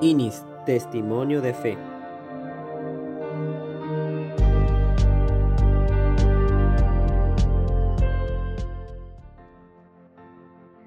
INIS, Testimonio de Fe.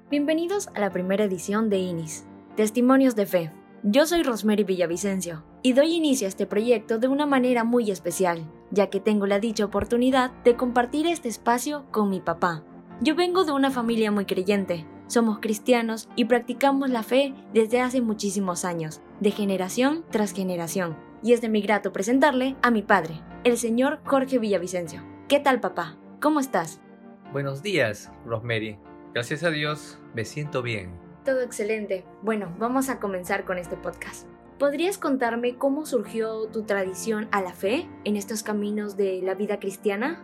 Bienvenidos a la primera edición de INIS, Testimonios de Fe. Yo soy Rosemary Villavicencio y doy inicio a este proyecto de una manera muy especial, ya que tengo la dicha oportunidad de compartir este espacio con mi papá. Yo vengo de una familia muy creyente, somos cristianos y practicamos la fe desde hace muchísimos años, de generación tras generación. Y es de mi grato presentarle a mi padre, el señor Jorge Villavicencio. ¿Qué tal, papá? ¿Cómo estás? Buenos días, Rosemary. Gracias a Dios, me siento bien. Todo excelente. Bueno, vamos a comenzar con este podcast. ¿Podrías contarme cómo surgió tu tradición a la fe en estos caminos de la vida cristiana?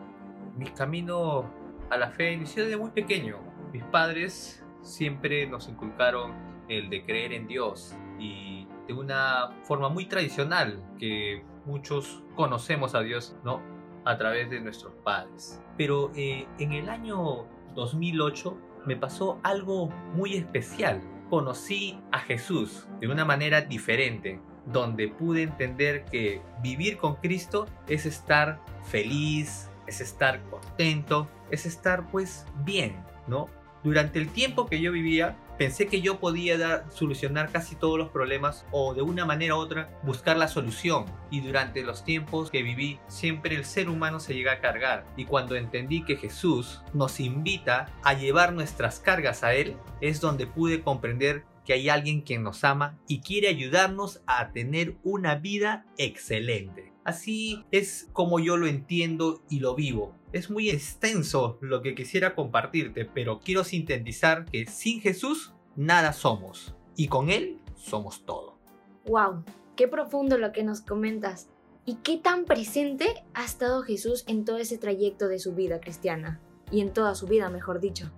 Mi camino a la fe inició desde muy pequeño. Mis padres siempre nos inculcaron el de creer en Dios y de una forma muy tradicional que muchos conocemos a Dios, ¿no? A través de nuestros padres. Pero eh, en el año 2008 me pasó algo muy especial. Conocí a Jesús de una manera diferente, donde pude entender que vivir con Cristo es estar feliz, es estar contento, es estar pues bien, ¿no? Durante el tiempo que yo vivía, pensé que yo podía dar, solucionar casi todos los problemas o de una manera u otra buscar la solución. Y durante los tiempos que viví, siempre el ser humano se llega a cargar. Y cuando entendí que Jesús nos invita a llevar nuestras cargas a Él, es donde pude comprender que hay alguien quien nos ama y quiere ayudarnos a tener una vida excelente. Así es como yo lo entiendo y lo vivo. Es muy extenso lo que quisiera compartirte, pero quiero sintetizar que sin Jesús nada somos y con Él somos todo. ¡Wow! Qué profundo lo que nos comentas. ¿Y qué tan presente ha estado Jesús en todo ese trayecto de su vida cristiana? Y en toda su vida, mejor dicho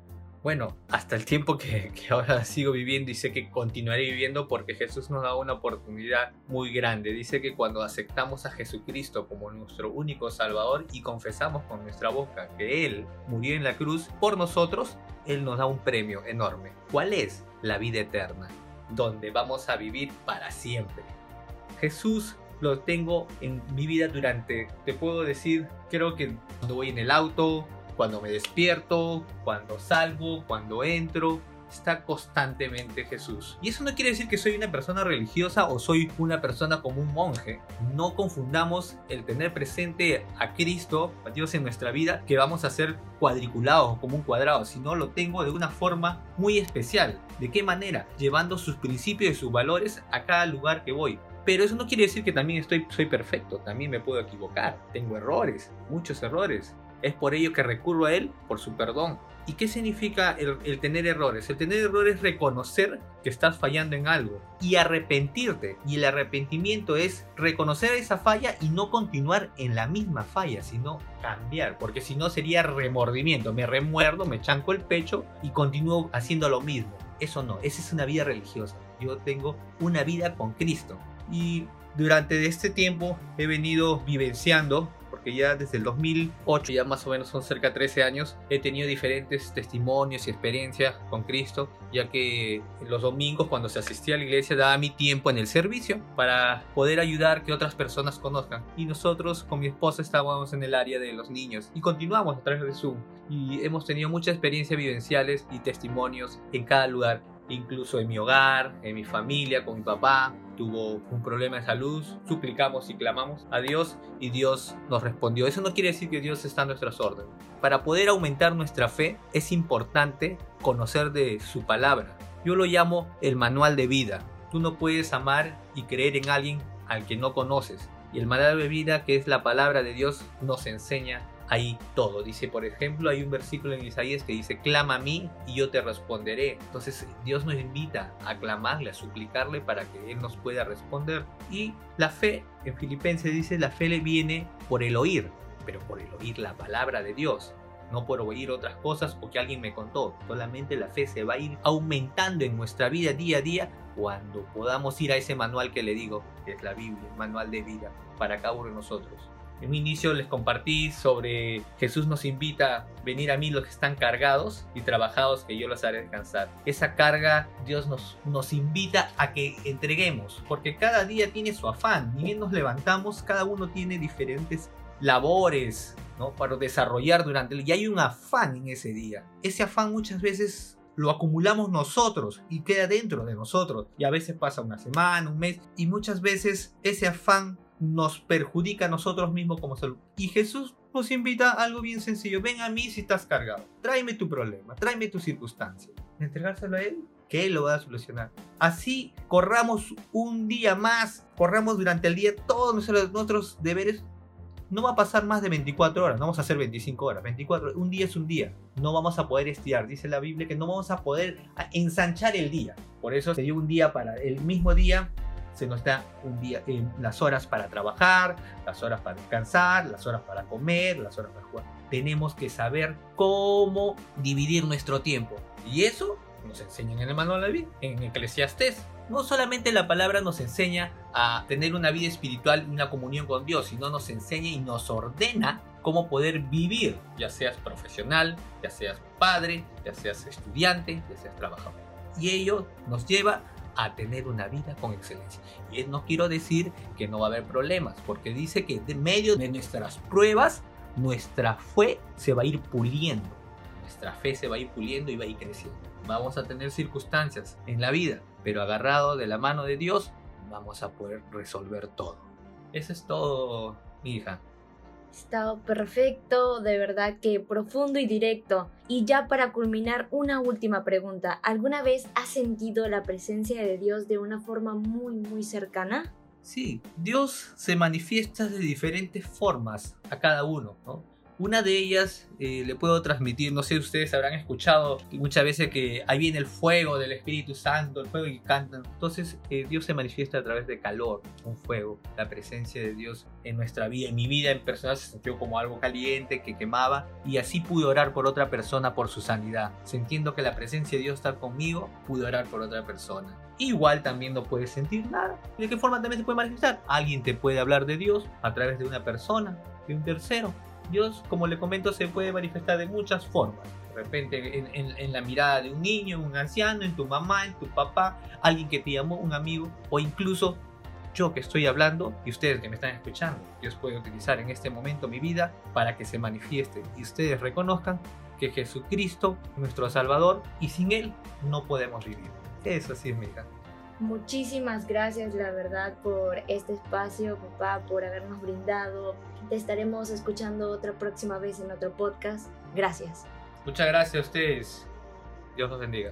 bueno, hasta el tiempo que, ahora sigo viviendo y sé que continuaré viviendo porque Jesús nos da una oportunidad muy grande. Dice que cuando aceptamos a Jesucristo como nuestro único Salvador y confesamos con nuestra boca que Él murió en la cruz por nosotros, Él nos da un premio enorme. ¿Cuál es? La vida eterna, donde vamos a vivir para siempre. Jesús lo tengo en mi vida durante, te puedo decir, creo que cuando voy en el auto, cuando me despierto, cuando salgo, cuando entro, está constantemente Jesús. Y eso no quiere decir que soy una persona religiosa o soy una persona como un monje. No confundamos el tener presente a Cristo, a Dios en nuestra vida, que vamos a ser cuadriculados como un cuadrado, sino lo tengo de una forma muy especial. ¿De qué manera? Llevando sus principios y sus valores a cada lugar que voy. Pero eso no quiere decir que también estoy, soy perfecto, también me puedo equivocar, tengo errores, muchos errores. Es por ello que recurro a Él por su perdón. ¿Y qué significa el, tener errores? El tener errores es reconocer que estás fallando en algo y arrepentirte. Y el arrepentimiento es reconocer esa falla y no continuar en la misma falla, sino cambiar. Porque si no sería remordimiento. Me remuerdo, me chanco el pecho y continúo haciendo lo mismo. Eso no, esa es una vida religiosa. Yo tengo una vida con Cristo. Y durante este tiempo he venido vivenciando porque ya desde el 2008, ya más o menos son cerca de 13 años, he tenido diferentes testimonios y experiencias con Cristo, ya que los domingos cuando se asistía a la iglesia daba mi tiempo en el servicio para poder ayudar que otras personas conozcan. Y nosotros con mi esposa estábamos en el área de los niños y continuamos a través de Zoom. Y hemos tenido muchas experiencias vivenciales y testimonios en cada lugar incluso en mi hogar, en mi familia, con mi papá, tuvo un problema de salud, suplicamos y clamamos a Dios y Dios nos respondió. Eso no quiere decir que Dios está a nuestras órdenes. Para poder aumentar nuestra fe es importante conocer de su palabra. Yo lo llamo el manual de vida. Tú no puedes amar y creer en alguien al que no conoces. Y el manual de vida, que es la palabra de Dios, nos enseña ahí todo. Dice, por ejemplo, hay un versículo en Isaías que dice, clama a mí y yo te responderé. Entonces Dios nos invita a clamarle, a suplicarle para que Él nos pueda responder. Y la fe, en Filipenses dice, la fe le viene por el oír, pero por el oír la palabra de Dios. No por oír otras cosas o que alguien me contó. Solamente la fe se va a ir aumentando en nuestra vida día a día cuando podamos ir a ese manual que le digo, que es la Biblia, el manual de vida, para cada uno de nosotros. En mi inicio les compartí sobre Jesús nos invita a venir a mí los que están cargados y trabajados que yo los haré descansar. Esa carga Dios nos, nos invita a que entreguemos porque cada día tiene su afán. Ni bien nos levantamos, cada uno tiene diferentes labores ¿no? para desarrollar durante el día. Y hay un afán en ese día. Ese afán muchas veces lo acumulamos nosotros y queda dentro de nosotros. Y a veces pasa una semana, un mes, y muchas veces ese afán nos perjudica a nosotros mismos como salud. Y Jesús nos invita a algo bien sencillo. Ven a mí si estás cargado. Tráeme tu problema, tráeme tu circunstancia. Entregárselo a Él, que Él lo va a solucionar. Así corramos un día más, corramos durante el día todos nuestros, nuestros deberes. No va a pasar más de 24 horas, no vamos a hacer 25 horas. 24, un día es un día. No vamos a poder estirar. Dice la Biblia que no vamos a poder ensanchar el día. Por eso se dio un día para el mismo día se nos da un día, eh, las horas para trabajar, las horas para descansar, las horas para comer, las horas para jugar. Tenemos que saber cómo dividir nuestro tiempo. Y eso nos enseñan en el manual de vida, en Eclesiastés. No solamente la palabra nos enseña a tener una vida espiritual y una comunión con Dios, sino nos enseña y nos ordena cómo poder vivir, ya seas profesional, ya seas padre, ya seas estudiante, ya seas trabajador. Y ello nos lleva a tener una vida con excelencia. Y no quiero decir que no va a haber problemas, porque dice que de medio de nuestras pruebas, nuestra fe se va a ir puliendo. Nuestra fe se va a ir puliendo y va a ir creciendo. Vamos a tener circunstancias en la vida, pero agarrado de la mano de Dios, vamos a poder resolver todo. Eso es todo, mi hija. Estado perfecto, de verdad que profundo y directo. Y ya para culminar, una última pregunta. ¿Alguna vez has sentido la presencia de Dios de una forma muy, muy cercana? Sí, Dios se manifiesta de diferentes formas a cada uno, ¿no? Una de ellas eh, le puedo transmitir, no sé ustedes habrán escuchado muchas veces que ahí viene el fuego del Espíritu Santo, el fuego y cantan. Entonces eh, Dios se manifiesta a través de calor, un fuego, la presencia de Dios en nuestra vida. En mi vida en personal se sintió como algo caliente que quemaba y así pude orar por otra persona por su sanidad. Sintiendo que la presencia de Dios está conmigo, pude orar por otra persona. Igual también no puedes sentir nada. ¿De qué forma también se puede manifestar? Alguien te puede hablar de Dios a través de una persona, de un tercero Dios, como le comento, se puede manifestar de muchas formas. De repente en, la mirada de un niño, un anciano, en tu mamá, en tu papá, alguien que te llamó, un amigo, o incluso yo que estoy hablando y ustedes que me están escuchando. Dios puede utilizar en este momento mi vida para que se manifieste y ustedes reconozcan que Jesucristo es nuestro Salvador y sin Él no podemos vivir. Eso sí es mi hija. Muchísimas gracias, la verdad, por este espacio, papá, por habernos brindado. Te estaremos escuchando otra próxima vez en otro podcast. Gracias. Muchas gracias a ustedes. Dios los bendiga.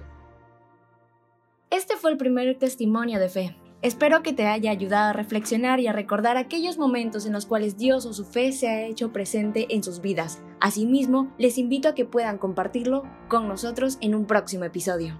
Este fue el primer testimonio de fe. Espero que te haya ayudado a reflexionar y a recordar aquellos momentos en los cuales Dios o su fe se ha hecho presente en sus vidas. Asimismo, les invito a que puedan compartirlo con nosotros en un próximo episodio.